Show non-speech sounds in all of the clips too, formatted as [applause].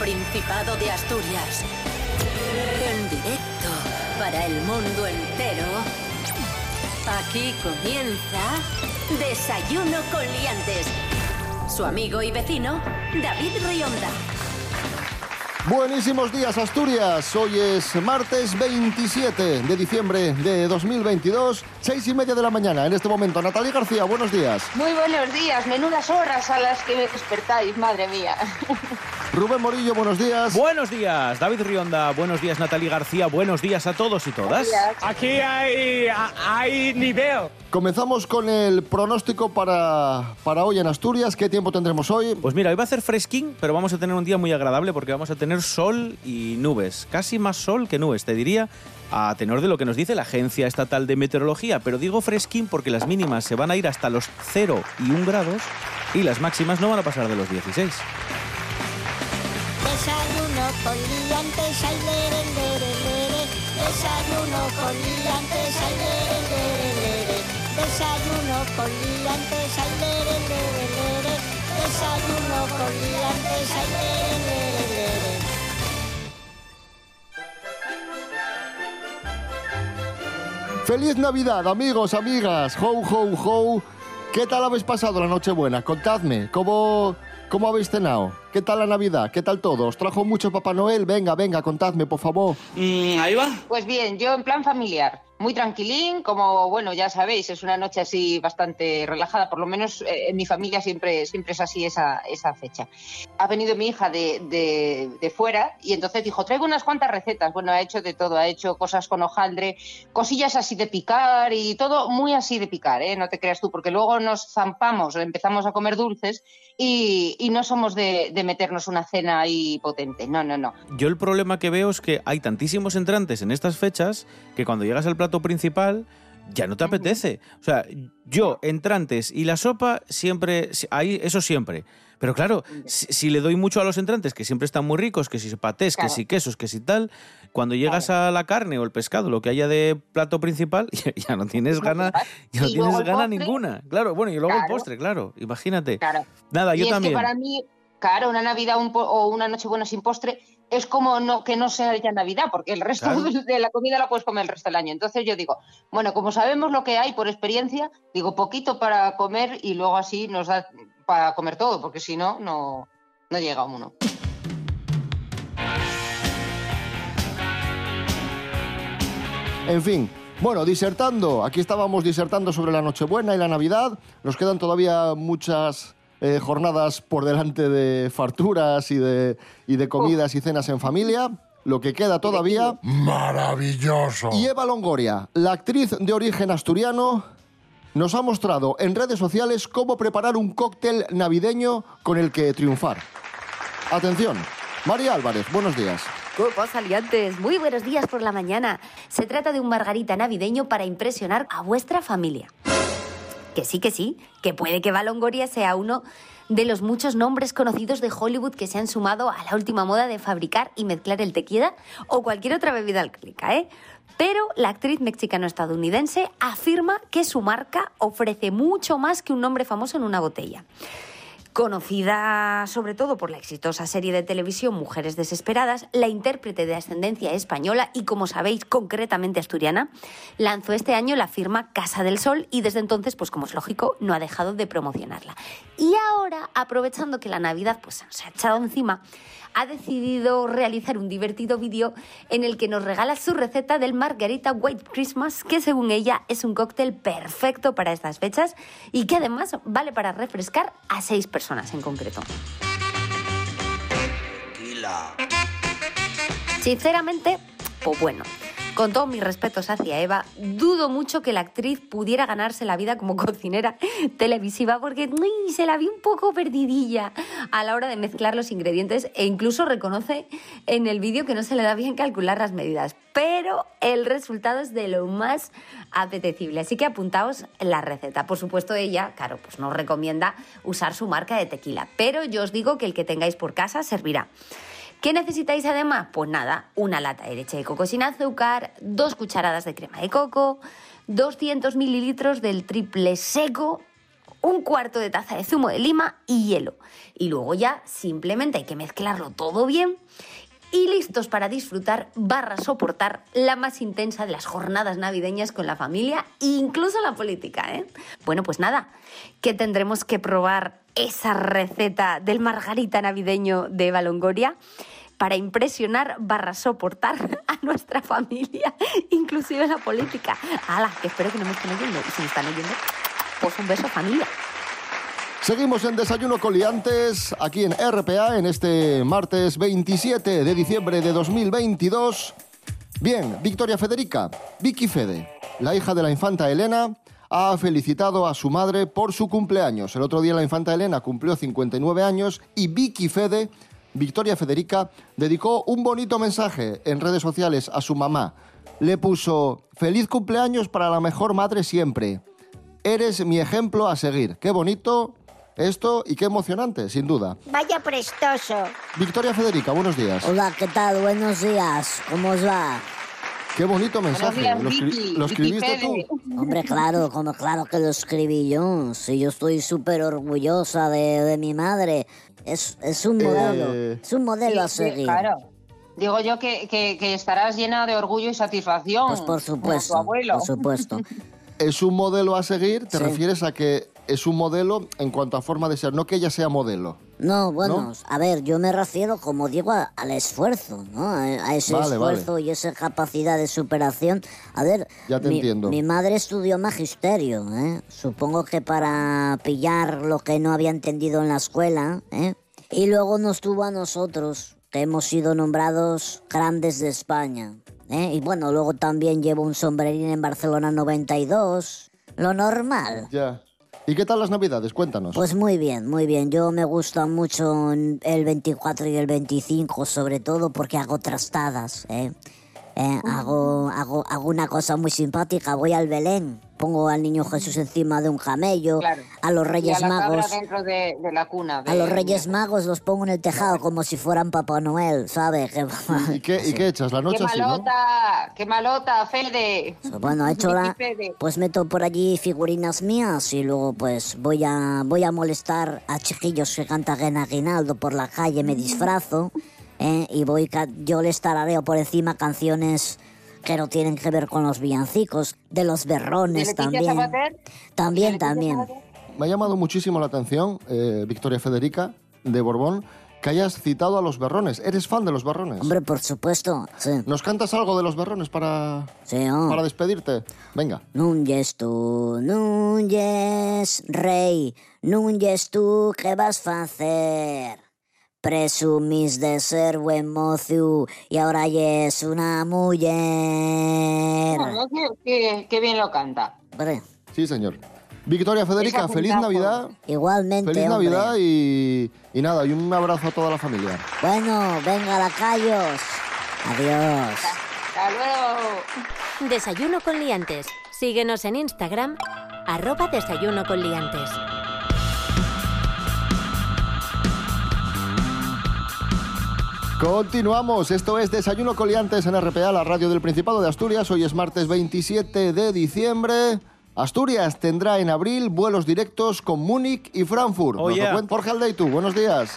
Principado de Asturias. En directo para el mundo entero. Aquí comienza Desayuno con Liantes. Su amigo y vecino, David Rionda. Buenísimos días Asturias, hoy es martes 27 de diciembre de 2022, seis y media de la mañana. En este momento, Natalia García, buenos días. Muy buenos días, menudas horas a las que me despertáis, madre mía. Rubén Morillo, buenos días. Buenos días, David Rionda. Buenos días, Natalie García. Buenos días a todos y todas. Aquí hay, hay nivel. Comenzamos con el pronóstico para, para hoy en Asturias. ¿Qué tiempo tendremos hoy? Pues mira, hoy va a hacer fresquín, pero vamos a tener un día muy agradable porque vamos a tener sol y nubes. Casi más sol que nubes, te diría, a tenor de lo que nos dice la Agencia Estatal de Meteorología. Pero digo fresquín porque las mínimas se van a ir hasta los 0 y 1 grados y las máximas no van a pasar de los 16. Desayuno con liantes, ay, lere, lere, lere. Desayuno con liantes, ay, lere, lere, lere. Desayuno con liantes, ay, lere, lere, lere. Desayuno con liantes, ay, lere, lere, lere. ¡Feliz Navidad, amigos, amigas! ¡Ho, ho, ho! ¿Qué tal habéis pasado la Nochebuena? Contadme, ¿cómo, cómo habéis cenado? ¿Qué tal la Navidad? ¿Qué tal todo? ¿Os trajo mucho Papá Noel? Venga, venga, contadme, por favor. Mm, ahí va. Pues bien, yo en plan familiar, muy tranquilín, como bueno, ya sabéis, es una noche así bastante relajada, por lo menos eh, en mi familia siempre, siempre es así esa, esa fecha. Ha venido mi hija de, de, de fuera y entonces dijo, traigo unas cuantas recetas. Bueno, ha hecho de todo, ha hecho cosas con hojaldre, cosillas así de picar y todo muy así de picar, ¿eh? no te creas tú, porque luego nos zampamos, empezamos a comer dulces y, y no somos de, de meternos una cena ahí potente. No, no, no. Yo el problema que veo es que hay tantísimos entrantes en estas fechas que cuando llegas al plato principal ya no te apetece. O sea, yo, entrantes y la sopa, siempre, ahí, eso siempre. Pero claro, si, si le doy mucho a los entrantes, que siempre están muy ricos, que si patés, que si quesos, que si tal, cuando llegas a la carne o el pescado, lo que haya de plato principal, [laughs] ya, ya no tienes gana, ya no tienes gana postre. ninguna. Claro, bueno, y luego el postre, claro, imagínate. Claro. Nada, yo y es también. que para mí, claro, una Navidad un po- o una Nochebuena sin postre es como no, que no sea ya Navidad, porque el resto Claro. [laughs] de la comida la puedes comer el resto del año. Entonces yo digo, bueno, como sabemos lo que hay por experiencia, digo poquito para comer y luego así nos da para comer todo, porque si no, no, no llega uno. En fin, bueno, disertando, aquí estábamos disertando sobre la Nochebuena y la Navidad. Nos quedan todavía muchas eh, jornadas por delante de farturas y de, y de comidas y cenas en familia. Lo que queda todavía. Maravilloso. Y Eva Longoria, la actriz de origen asturiano, nos ha mostrado en redes sociales cómo preparar un cóctel navideño con el que triunfar. Atención, María Álvarez, buenos días. ¿Qué pasa, liantes? Muy buenos días por la mañana. Se trata de un margarita navideño para impresionar a vuestra familia. Que sí, que sí, que puede que Eva Longoria sea uno de los muchos nombres conocidos de Hollywood que se han sumado a la última moda de fabricar y mezclar el tequila o cualquier otra bebida alcohólica, ¿eh? Pero la actriz mexicano-estadounidense afirma que su marca ofrece mucho más que un nombre famoso en una botella. Conocida sobre todo por la exitosa serie de televisión Mujeres Desesperadas, la intérprete de ascendencia española y, como sabéis, concretamente asturiana, lanzó este año la firma Casa del Sol y desde entonces, pues como es lógico, no ha dejado de promocionarla. Y ahora, aprovechando que la Navidad pues, se ha echado encima, ha decidido realizar un divertido vídeo en el que nos regala su receta del Margarita White Christmas, que según ella es un cóctel perfecto para estas fechas y que además vale para refrescar a seis personas en concreto. Sinceramente, pues bueno, con todos mis respetos hacia Eva, dudo mucho que la actriz pudiera ganarse la vida como [laughs] cocinera televisiva porque se la vi un poco perdidilla a la hora de mezclar los ingredientes e incluso reconoce en el vídeo que no se le da bien calcular las medidas. Pero el resultado es de lo más apetecible. Así que apuntaos la receta. Por supuesto, ella, claro, pues nos recomienda usar su marca de tequila. Pero yo os digo que el que tengáis por casa servirá. ¿Qué necesitáis además? Pues nada, una lata de leche de coco sin azúcar, dos cucharadas de crema de coco, 200 mililitros del triple seco un cuarto de taza de zumo de lima y hielo. Y luego ya simplemente hay que mezclarlo todo bien y listos para disfrutar barra soportar la más intensa de las jornadas navideñas con la familia e incluso la política. ¿eh? Bueno, pues nada, que tendremos que probar esa receta del margarita navideño de Eva Longoria para impresionar barra soportar a nuestra familia, inclusive la política. ¡Hala! Que espero que no me estén oyendo. Y si me están oyendo, pues un beso familia. Seguimos en Desayuno Coliantes, aquí en RPA, en este martes 27 de diciembre de 2022. Bien, Victoria Federica, Vicky Fede, la hija de la infanta Elena, ha felicitado a su madre por su cumpleaños. El otro día la infanta Elena cumplió 59 años y Vicky Fede, Victoria Federica, dedicó un bonito mensaje en redes sociales a su mamá. Le puso, feliz cumpleaños para la mejor madre siempre. Eres mi ejemplo a seguir. Qué bonito esto y qué emocionante, sin duda. Vaya prestoso. Victoria Federica, buenos días. Hola, ¿qué tal? Buenos días. ¿Cómo os va? Qué bonito mensaje. días, ¿Lo, escri- escribiste tú? Hombre, claro, como claro que lo escribí yo. Sí, yo estoy súper orgullosa de, de mi madre. Es, es un modelo. Eh, Es un modelo a Sí, seguir. claro. Digo yo que, que- que estarás llena de orgullo y satisfacción. Pues por como supuesto. tu abuelo. Por supuesto. [laughs] ¿Es un modelo a seguir? ¿Te Sí. refieres a que es un modelo en cuanto a forma de ser? No que ella sea modelo. No, bueno, ¿No? a ver, yo me refiero, como digo, a- al esfuerzo, ¿no? A, a ese Vale, esfuerzo y esa capacidad de superación. A ver, Ya te mi, entiendo. mi madre estudió magisterio, ¿eh? Supongo que para pillar lo que no había entendido en la escuela, ¿eh? Y luego nos tuvo a nosotros, que hemos sido nombrados grandes de España, ¿eh? Y bueno, luego también llevo un sombrerín en Barcelona 92, lo normal. Ya. ¿Y qué tal las navidades? Cuéntanos. Pues muy bien, muy bien. Yo me gusta mucho el 24 y el 25, sobre todo porque hago trastadas, ¿eh? Eh, hago, hago, hago una cosa muy simpática, voy al Belén, pongo al niño Jesús encima de un camello, Claro. a los Y a Reyes la Magos, dentro de, de la cuna. a los Reyes Magos los pongo en el tejado como si fueran Papá Noel, ¿sabes? ¿Y [laughs] qué, y qué echas? La ¡Qué noche así, ¿no? malota! ¡Qué malota, Fede! Bueno, he hecho la, [laughs] pues meto por allí figurinas mías y luego pues voy a voy a molestar a chiquillos que cantan aguinaldo por la calle, me disfrazo ¿eh? y voy yo les tarareo por encima canciones que no tienen que ver con los villancicos, de los ¿De berrones también. Sabater? También, ¿De Leticia también. Sabater? Me ha llamado muchísimo la atención, eh, Victoria Federica, de Borbón, que hayas citado a los berrones. ¿Eres fan de los berrones? Hombre, por supuesto. Sí, ¿Nos cantas algo de los berrones para, sí, oh. para despedirte? Venga. Núñez tú, Núñez, rey, Núñez tú, ¿qué vas a hacer? Presumís de ser buen mozo y ahora ya es una mujer. Bueno, qué, bien lo canta. Sí, señor. Victoria Federica, feliz. Navidad. igualmente, Feliz hombre. Navidad y, y nada, y un abrazo a toda la familia. Bueno, venga, lacayos. Adiós. ¡Hasta luego! Desayuno con liantes. Síguenos en Instagram, arroba desayuno con liantes. Continuamos, esto es Desayuno Coliantes en RPA, la radio del Principado de Asturias. Hoy es martes 27 de diciembre. Asturias tendrá en abril vuelos directos con Múnich y Frankfurt. Oh, Nos yeah. Jorge Aldeitu, buenos días.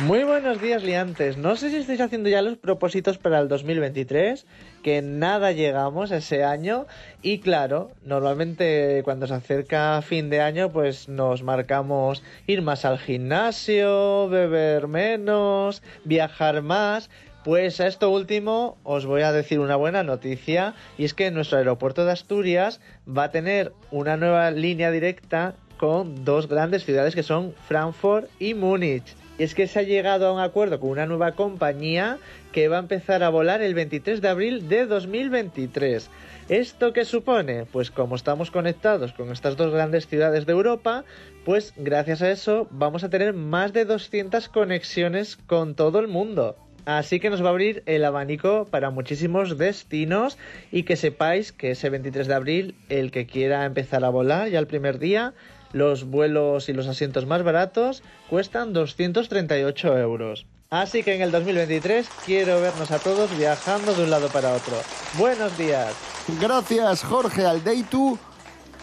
Muy buenos días, liantes. No sé si estáis haciendo ya los propósitos para el 2023, que nada llegamos ese año. Y claro, normalmente cuando se acerca fin de año, pues nos marcamos ir más al gimnasio, beber menos, viajar más. Pues a esto último os voy a decir una buena noticia y es que nuestro aeropuerto de Asturias va a tener una nueva línea directa con dos grandes ciudades que son Frankfurt y Múnich. Y es que se ha llegado a un acuerdo con una nueva compañía que va a empezar a volar el 23 de abril de 2023. ¿Esto qué supone? Pues como estamos conectados con estas dos grandes ciudades de Europa, pues gracias a eso vamos a tener más de 200 conexiones con todo el mundo. Así que nos va a abrir el abanico para muchísimos destinos y que sepáis que ese 23 de abril el que quiera empezar a volar ya el primer día, los vuelos y los asientos más baratos cuestan 238 euros. Así que en el 2023 quiero vernos a todos viajando de un lado para otro. Buenos días. Gracias, Jorge Aldeitu.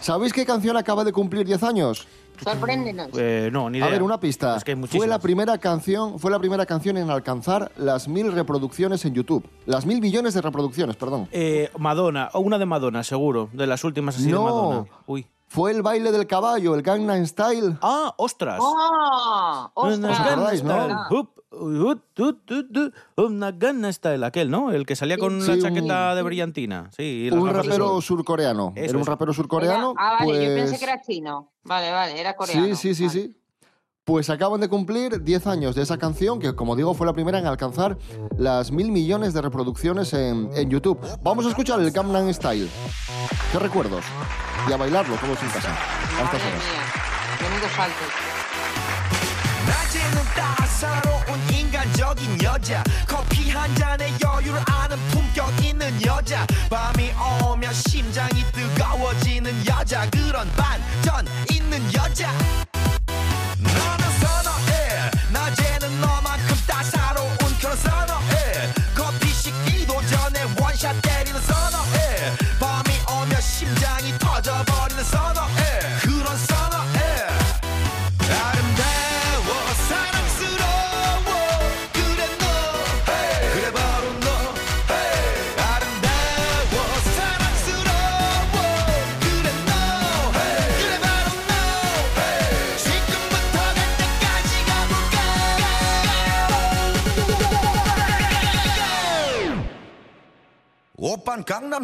¿Sabéis qué canción acaba de cumplir 10 años? Sorpréndenos. Eh, no, ni idea. A ver, una pista. Es que hay fue la primera canción, fue la primera canción en alcanzar las mil reproducciones en YouTube. Las mil millones de reproducciones, perdón. Eh, Madonna, o una de Madonna, seguro, de las últimas así de No. Madonna. Uy. Fue el baile del caballo, el Gangnam Style. Ah, ostras. ¡Oh! ¡Ostras! ¿Os acordáis, no? verdad. Up, ut, ut, ut, ut, una gana style, aquel, ¿no? El que salía con Sí, la un- chaqueta de brillantina. Sí, y Un rapero surcoreano. Eso Era un rapero surcoreano. Era- ah, vale, yo pensé pues- que era chino. Vale, vale, era coreano. Sí, sí, sí, Vale. sí. Pues acaban de cumplir 10 años de esa canción, que como digo fue la primera en alcanzar las mil millones de reproducciones en, en YouTube. Vamos a escuchar el Gangnam Style. ¿Qué recuerdos? Y a bailarlo todos en casa. A estas Madre horas. mía. Menudo salto.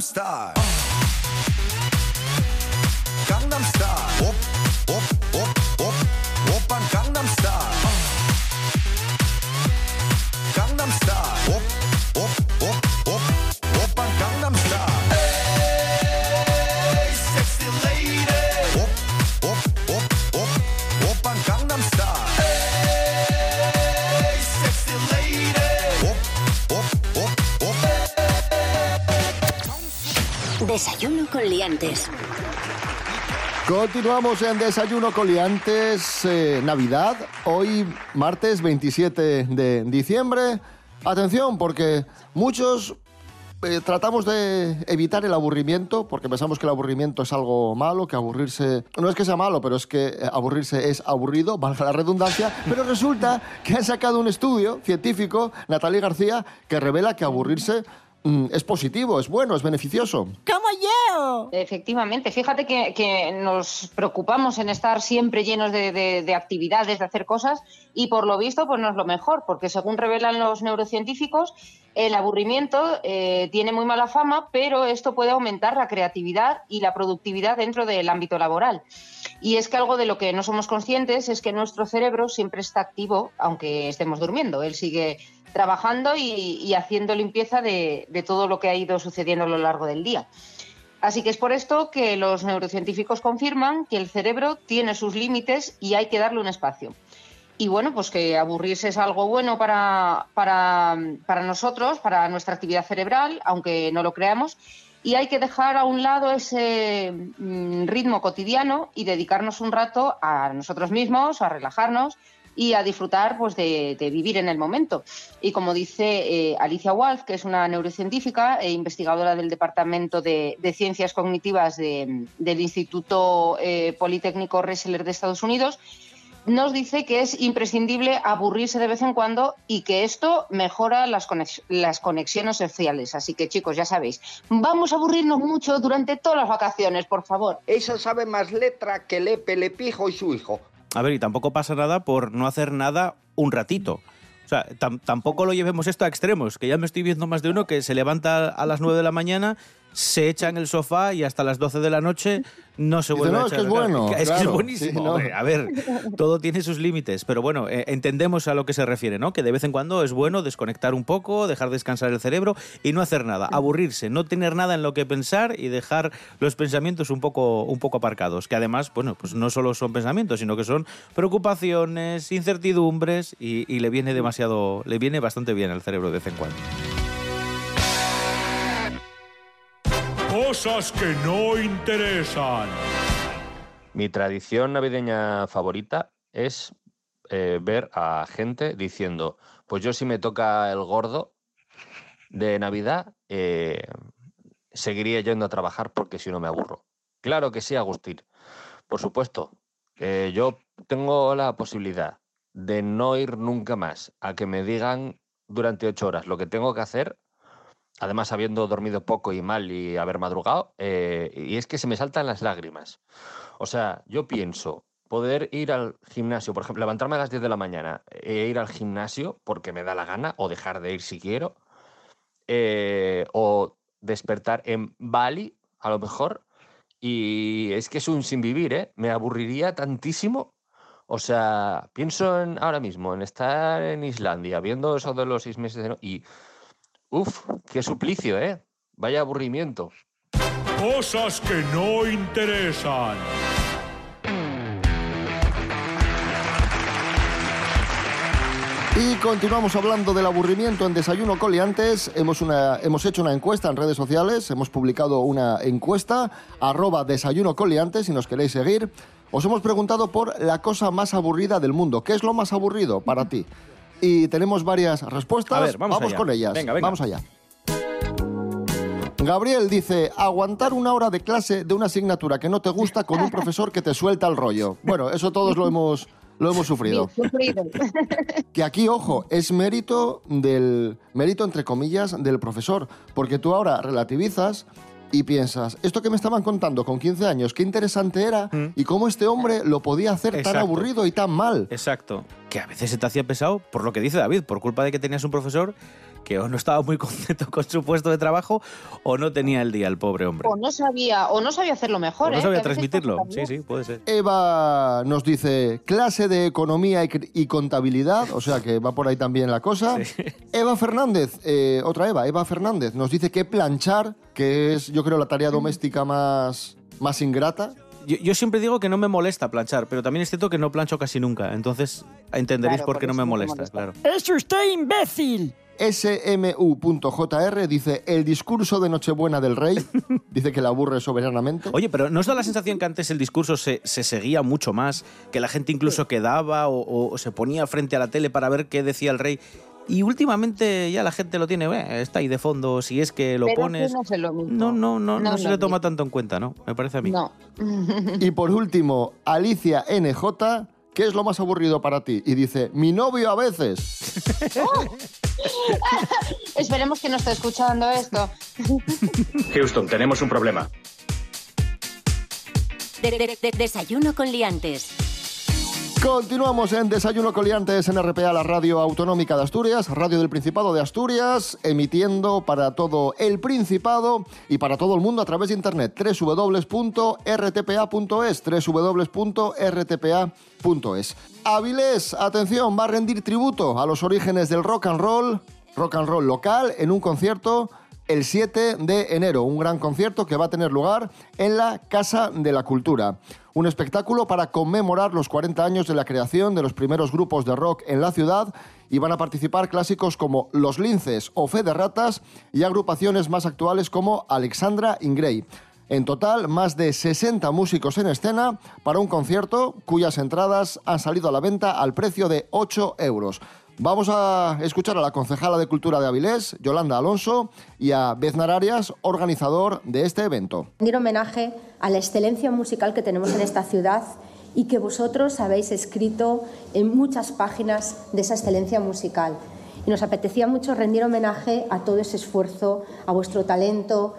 star. Con liantes. Continuamos en Desayuno Coliantes, eh, Navidad, hoy martes 27 de diciembre. Atención, porque muchos eh, tratamos de evitar el aburrimiento, porque pensamos que el aburrimiento es algo malo, que aburrirse no es que sea malo, pero es que eh, aburrirse es aburrido, [laughs] valga la redundancia, pero resulta que han sacado un estudio científico, Natalie García, que revela que aburrirse es positivo, es bueno, es beneficioso. ¡Como yo! Efectivamente, fíjate que, que nos preocupamos en estar siempre llenos de, de- de actividades, de hacer cosas, y por lo visto, pues no es lo mejor, porque según revelan los neurocientíficos, el aburrimiento eh, tiene muy mala fama, pero esto puede aumentar la creatividad y la productividad dentro del ámbito laboral. Y es que algo de lo que no somos conscientes es que nuestro cerebro siempre está activo, aunque estemos durmiendo. Él sigue trabajando y, y haciendo limpieza de, de todo lo que ha ido sucediendo a lo largo del día. Así que es por esto que los neurocientíficos confirman que el cerebro tiene sus límites y hay que darle un espacio. Y bueno, pues que aburrirse es algo bueno para, para, para nosotros, para nuestra actividad cerebral, aunque no lo creamos. Y hay que dejar a un lado ese mm, ritmo cotidiano y dedicarnos un rato a nosotros mismos, a relajarnos y a disfrutar pues, de, vivir en el momento. Y como dice eh, Alicia Wolf, que es una neurocientífica e investigadora del Departamento de, Ciencias Cognitivas de- del Instituto eh, Politécnico Rensselaer de Estados Unidos, nos dice que es imprescindible aburrirse de vez en cuando y que esto mejora las, las conexiones sociales. Así que chicos, ya sabéis, vamos a aburrirnos mucho durante todas las vacaciones, por favor. Esa sabe más letra que Lepe, Lepijo y su hijo. A ver, y tampoco pasa nada por no hacer nada un ratito. O sea, tam- tampoco lo llevemos esto a extremos, que ya me estoy viendo más de uno que se levanta a las 9 de la mañana, se echa en el sofá y hasta las 12 de la noche no se vuelve "No, a es que echar". es bueno, Es que es buenísimo. sí, no. hombre. A ver, todo tiene sus límites, pero bueno, eh, entendemos a lo que se refiere, ¿no? Que de vez en cuando es bueno desconectar un poco, dejar descansar el cerebro y no hacer nada, aburrirse, no tener nada en lo que pensar y dejar los pensamientos un poco, un poco aparcados, que además, bueno, pues no solo son pensamientos, sino que son preocupaciones, incertidumbres y, y le viene demasiado, le viene bastante bien al cerebro de vez en cuando. Cosas que no interesan. Mi tradición navideña favorita es eh, ver a gente diciendo, pues yo si me toca el gordo de Navidad, eh, seguiría yendo a trabajar porque si no me aburro. Claro que sí, Agustín. Por supuesto. eh, yo tengo la posibilidad de no ir nunca más a que me digan durante ocho horas lo que tengo que hacer, además habiendo dormido poco y mal y haber madrugado, eh, y es que se me saltan las lágrimas. O sea, yo pienso poder ir al gimnasio, por ejemplo, levantarme a las 10 de la mañana e ir al gimnasio porque me da la gana, o dejar de ir si quiero, eh, o despertar en Bali, a lo mejor, y es que es un sin vivir, ¿eh? Me aburriría tantísimo. O sea, pienso en, ahora mismo en estar en Islandia, viendo eso de los seis meses de... no- Y, uff, qué suplicio, ¿eh? Vaya aburrimiento. Cosas que no interesan. Y continuamos hablando del aburrimiento en Desayuno Coliantes. Hemos, una, hemos hecho una encuesta en redes sociales, hemos publicado una encuesta, arroba Desayuno Coliantes, si nos queréis seguir. Os hemos preguntado por la cosa más aburrida del mundo. ¿Qué es lo más aburrido para ti? Y tenemos varias respuestas. A ver, vamos allá. con ellas. Venga, venga. Vamos allá. Gabriel dice, aguantar una hora de clase de una asignatura que no te gusta con un profesor que te suelta el rollo. Bueno, eso todos lo hemos, lo hemos sufrido. Sufrido. [laughs] Que aquí, ojo, es mérito del. mérito entre comillas del profesor. Porque tú ahora relativizas y piensas, esto que me estaban contando con 15 años, qué interesante era y cómo este hombre lo podía hacer tan Exacto. aburrido y tan mal. Exacto. Que a veces se te hacía pesado por lo que dice David, por culpa de que tenías un profesor que o no estaba muy [laughs] contento con su puesto de trabajo o no tenía el día el pobre hombre. O no sabía, o no sabía hacerlo mejor. O no ¿eh? sabía transmitirlo. Sí, sí, puede ser. Eva nos dice clase de economía y, contabilidad, o sea que va por ahí también la cosa. Eva Fernández, eh, otra Eva, Eva Fernández, nos dice que planchar, que es yo creo la tarea doméstica más, más ingrata. Yo, yo siempre digo que no me molesta planchar, pero también es cierto que no plancho casi nunca. Entonces entenderéis Claro, por qué no me molesta, molesta. claro. ¡Es usted imbécil! smu.jr dice el discurso de Nochebuena del Rey. [laughs] dice que le aburre soberanamente. Oye, pero ¿no os da la sensación que antes el discurso se, se seguía mucho más? Que la gente incluso quedaba o, o se ponía frente a la tele para ver qué decía el rey. Y últimamente ya la gente lo tiene, "Eh, está ahí de fondo, si es que lo Pero pones. que no lo mismo. No, no, no, no, No, se le toma tanto en cuenta, ¿no? Me parece a mí. No. [laughs] Y por último, Alicia NJ, ¿qué es lo más aburrido para ti? Y dice, mi novio a veces. [laughs] Esperemos que no esté escuchando esto. [laughs] Houston, tenemos un problema. De- de- de- desayuno con liantes. Continuamos en Desayuno Coliantes en RPA, la radio autonómica de Asturias, radio del Principado de Asturias, emitiendo para todo el Principado y para todo el mundo a través de internet www.rtpa.es, www.rtpa.es. Avilés, atención, va a rendir tributo a los orígenes del rock and roll, rock and roll local, en un concierto el 7 de enero, un gran concierto que va a tener lugar en la Casa de la Cultura. Un espectáculo para conmemorar los 40 años de la creación de los primeros grupos de rock en la ciudad y van a participar clásicos como Los Linces o Fe de Ratas y agrupaciones más actuales como Alexandra Ingray. En total, más de 60 músicos en escena para un concierto cuyas entradas han salido a la venta al precio de 8 euros. Vamos a escuchar a la concejala de Cultura de Avilés, Yolanda Alonso, y a Beznar Arias, organizador de este evento. rendir homenaje a la excelencia musical que tenemos en esta ciudad y que vosotros habéis escrito en muchas páginas de esa excelencia musical. Y nos apetecía mucho rendir homenaje a todo ese esfuerzo, a vuestro talento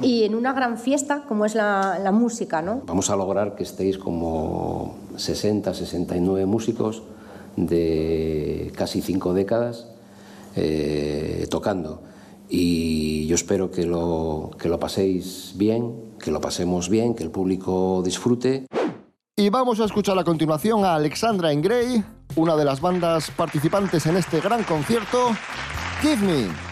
y en una gran fiesta como es la, la música, ¿no? Vamos a lograr que estéis como 60, 69 músicos de casi cinco décadas eh, tocando. Y yo espero que lo, que lo paséis bien, que lo pasemos bien, que el público disfrute. Y vamos a escuchar a continuación a Alexandra Ingray, una de las bandas participantes en este gran concierto, Give Me.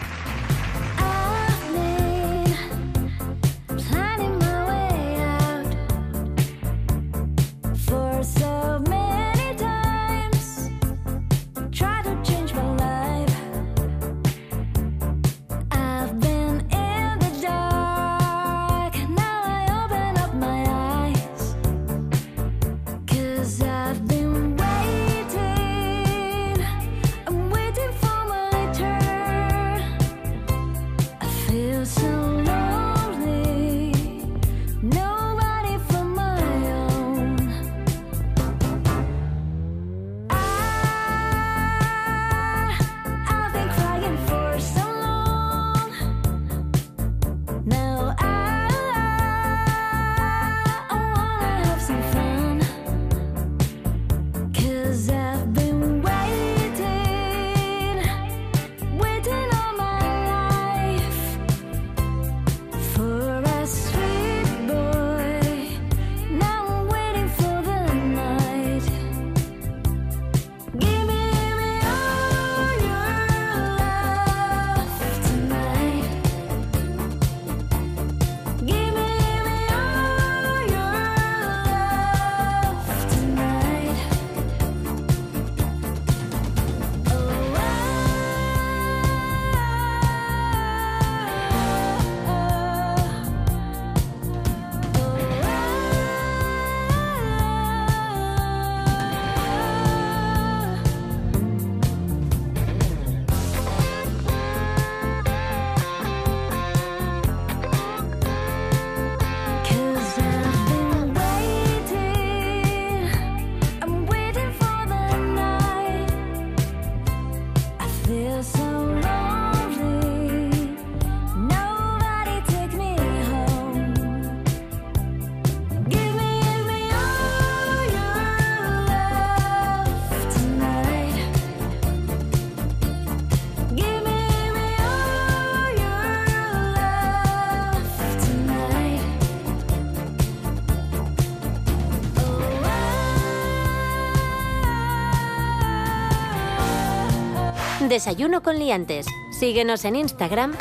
Desayuno con liantes. Síguenos en Instagram,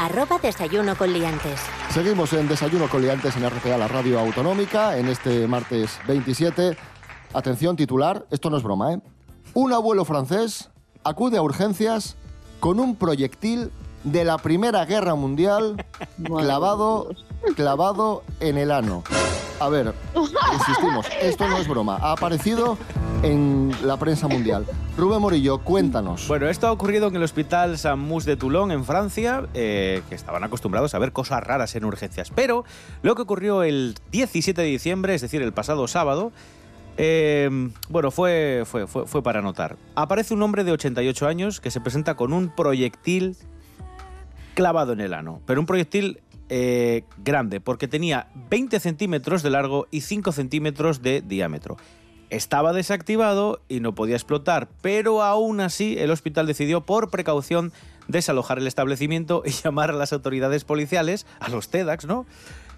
arroba desayuno con liantes. Seguimos en Desayuno con Liantes en RPA, la radio autonómica, en este martes 27. Atención, titular, esto no es broma, ¿eh? Un abuelo francés acude a urgencias con un proyectil de la Primera Guerra Mundial [laughs] clavado, clavado en el ano. A ver, [laughs] insistimos, esto no es broma. Ha aparecido en la prensa mundial. Rubén Morillo, cuéntanos. Bueno, esto ha ocurrido en el Hospital San Mus de Toulon, en Francia, eh, que estaban acostumbrados a ver cosas raras en urgencias. Pero lo que ocurrió el 17 de diciembre, es decir, el pasado sábado, eh, bueno, fue, fue, fue, fue para notar. Aparece un hombre de 88 años que se presenta con un proyectil clavado en el ano, pero un proyectil eh, grande, porque tenía 20 centímetros de largo y 5 centímetros de diámetro. Estaba desactivado y no podía explotar, pero aún así el hospital decidió por precaución desalojar el establecimiento y [laughs] llamar a las autoridades policiales, a los TEDx, ¿no?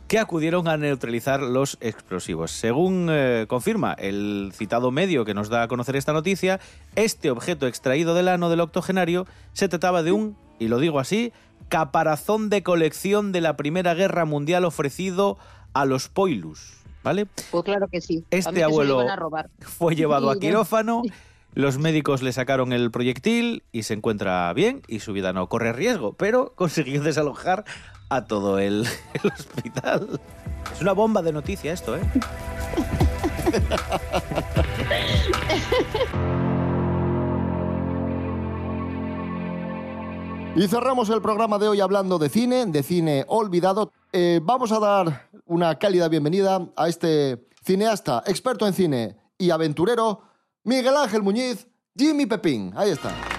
que acudieron a neutralizar los explosivos. Según eh, confirma el citado medio que nos da a conocer esta noticia, este objeto extraído del ano del octogenario se trataba de un, y lo digo así, caparazón de colección de la Primera Guerra Mundial ofrecido a los Poilus, ¿vale? Pues claro que sí. Este abuelo iban a robar. fue llevado a [laughs] [laughs] Sí, quirófano, los médicos le sacaron el proyectil y se encuentra bien y su vida no corre riesgo, pero [laughs] consiguió desalojar a todo el, el hospital. Es una bomba de noticia esto, ¿eh? Y cerramos el programa de hoy hablando de cine, de cine olvidado. Eh, vamos a dar una cálida bienvenida a este cineasta, experto en cine y aventurero, Miguel Ángel Muñiz, Jimmy Pepín. Ahí está.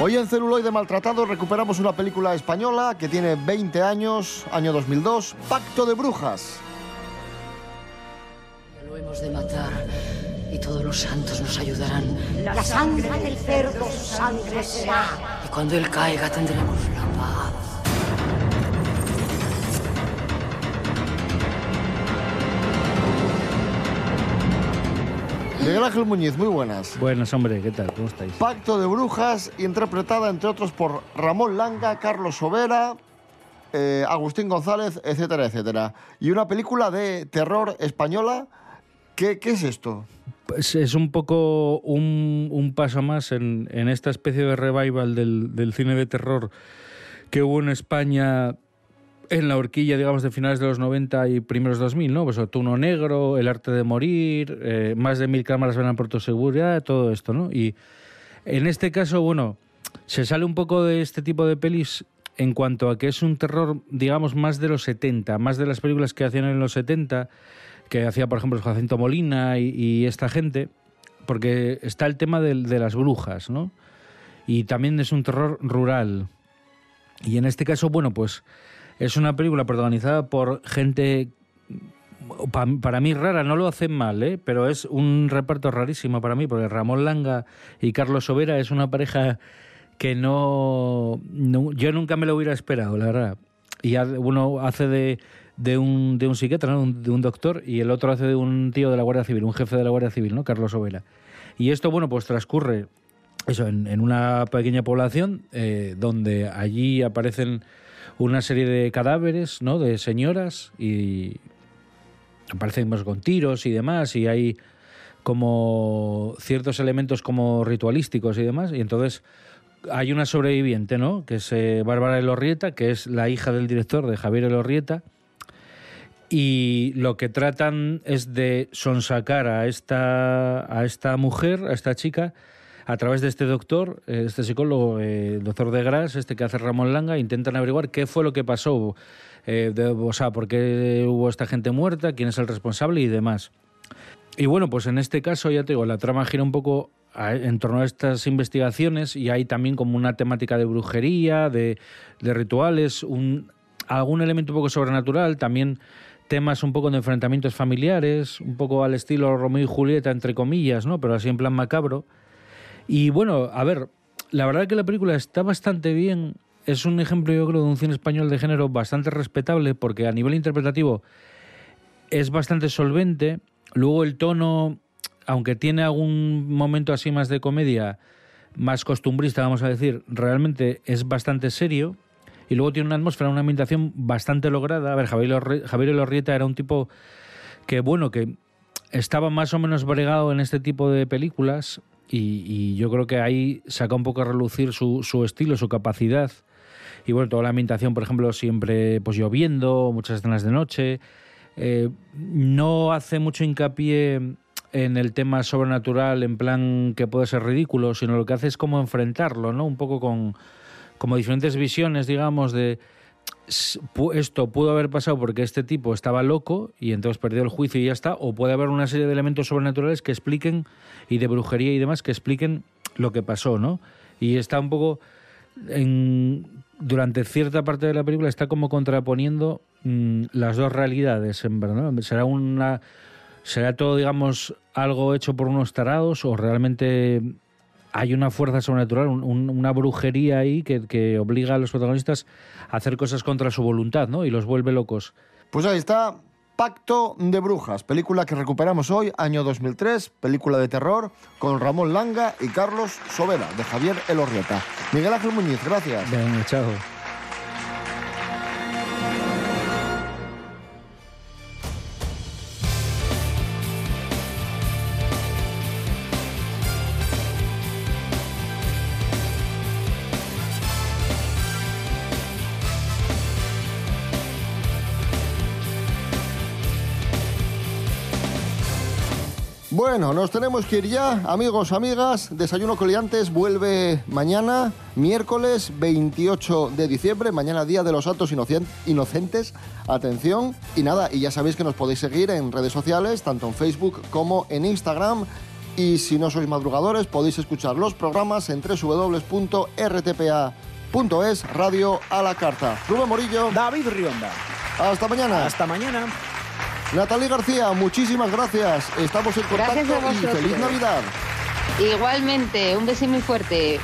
Hoy en Celuloide Maltratado recuperamos una película española que tiene 20 años, año 2002, Pacto de Brujas. Lo hemos de matar y todos los santos nos ayudarán. La sangre del cerdo su sangre será. Y cuando él caiga tendremos la paz. Miguel Ángel Muñiz, muy buenas. Buenas, hombre, ¿qué tal? ¿Cómo estáis? Pacto de Brujas, interpretada entre otros por Ramón Langa, Carlos Sobera, eh, Agustín González, etcétera, etcétera. Y una película de terror española. ¿Qué, qué es esto? Pues es un poco un, un paso más en, en esta especie de revival del, del cine de terror que hubo en España en la horquilla, digamos, de finales de los 90 y primeros 2000, ¿no? Pues Otuno Negro, El Arte de Morir, eh, más de mil cámaras venan por tu seguridad, todo esto, ¿no? Y en este caso, bueno, se sale un poco de este tipo de pelis en cuanto a que es un terror, digamos, más de los 70, más de las películas que hacían en los 70, que hacía, por ejemplo, Jacinto Molina y, y esta gente, porque está el tema del- de, las brujas, ¿no? Y también es un terror rural. Y en este caso, bueno, pues es una película protagonizada por gente pa- para mí rara, no lo hacen mal, ¿eh? pero es un reparto rarísimo para mí, porque Ramón Langa y Carlos Sobera es una pareja que no, yo nunca me lo hubiera esperado, la verdad. Y uno hace de, de, un, de un psiquiatra, de, un, doctor, y el otro hace de un tío de la Guardia Civil, un jefe de la Guardia Civil, ¿no? Carlos Sobera. Y esto, bueno, pues transcurre eso, en, en una pequeña población eh, donde allí aparecen una serie de cadáveres, ¿no? De señoras y aparecen pues, con tiros y demás y hay como ciertos elementos como ritualísticos y demás y entonces hay una sobreviviente, ¿no? Que es eh, Bárbara Elorrieta, que es la hija del director de Javier Elorrieta y lo que tratan es de sonsacar a esta, a esta mujer, a esta chica, a través de este doctor, eh, este psicólogo, eh, doctor de Gras, este que hace Ramón Langa, intentan averiguar qué fue lo que pasó, eh, de- o sea, por qué hubo esta gente muerta, quién es el responsable y demás. Y bueno, pues en este caso, ya te digo, la trama gira un poco en torno a estas investigaciones y hay también como una temática de brujería, de, rituales, algún elemento un poco sobrenatural, también temas un poco de enfrentamientos familiares, un poco al estilo Romeo y Julieta, entre comillas, ¿no? Pero así en plan macabro. Y bueno, a ver, la verdad que la película está bastante bien. es un ejemplo, yo creo, de un cine español de género bastante respetable, porque a nivel interpretativo es bastante solvente. Luego el tono, aunque tiene algún momento así más de comedia, más costumbrista, vamos a decir, realmente es bastante serio. Y luego tiene una atmósfera, una ambientación bastante lograda. A ver, Javier, Lorri- Javier Elorrieta era un tipo que, bueno, que estaba más o menos bregado en este tipo de películas y, yo creo que ahí saca un poco a relucir su, su estilo, su capacidad. Y bueno, toda la ambientación, por ejemplo, siempre pues lloviendo, muchas escenas de noche. Eh, no hace mucho hincapié en el tema sobrenatural en plan que puede ser ridículo, sino lo que hace es como enfrentarlo, ¿no? Un poco con como diferentes visiones, digamos, de esto pudo haber pasado porque este tipo estaba loco y entonces perdió el juicio y ya está, o puede haber una serie de elementos sobrenaturales que expliquen, y de brujería y demás, que expliquen lo que pasó, ¿no? Y está un poco, durante cierta parte de la película, está como contraponiendo mm, las dos realidades, en. Será una... ¿Será todo, digamos, algo hecho por unos tarados o realmente hay una fuerza sobrenatural, un- un- una brujería ahí que, que obliga a los protagonistas a hacer cosas contra su voluntad, ¿no? Y los vuelve locos. Pues ahí está, Pacto de Brujas, película que recuperamos hoy, año 2003, película de terror, con Ramón Langa y Carlos Sobera, de Javier Elorrieta. Miguel Ángel Muñiz, gracias. Venga, chao. Bueno, nos tenemos que ir ya, amigos, amigas. Desayuno Coliantes vuelve mañana, miércoles 28 de diciembre, mañana día de los Santos Inocen- Inocentes. Atención. Y nada, y ya sabéis que nos podéis seguir en redes sociales, tanto en Facebook como en Instagram. Y si no sois madrugadores, podéis escuchar los programas en www.rtpa.es, radio a la carta. Rubén Morillo. David Rionda. Hasta mañana. Hasta mañana. Natalie García, muchísimas gracias. Estamos en contacto Gracias a y feliz Navidad. Igualmente, un beso muy fuerte.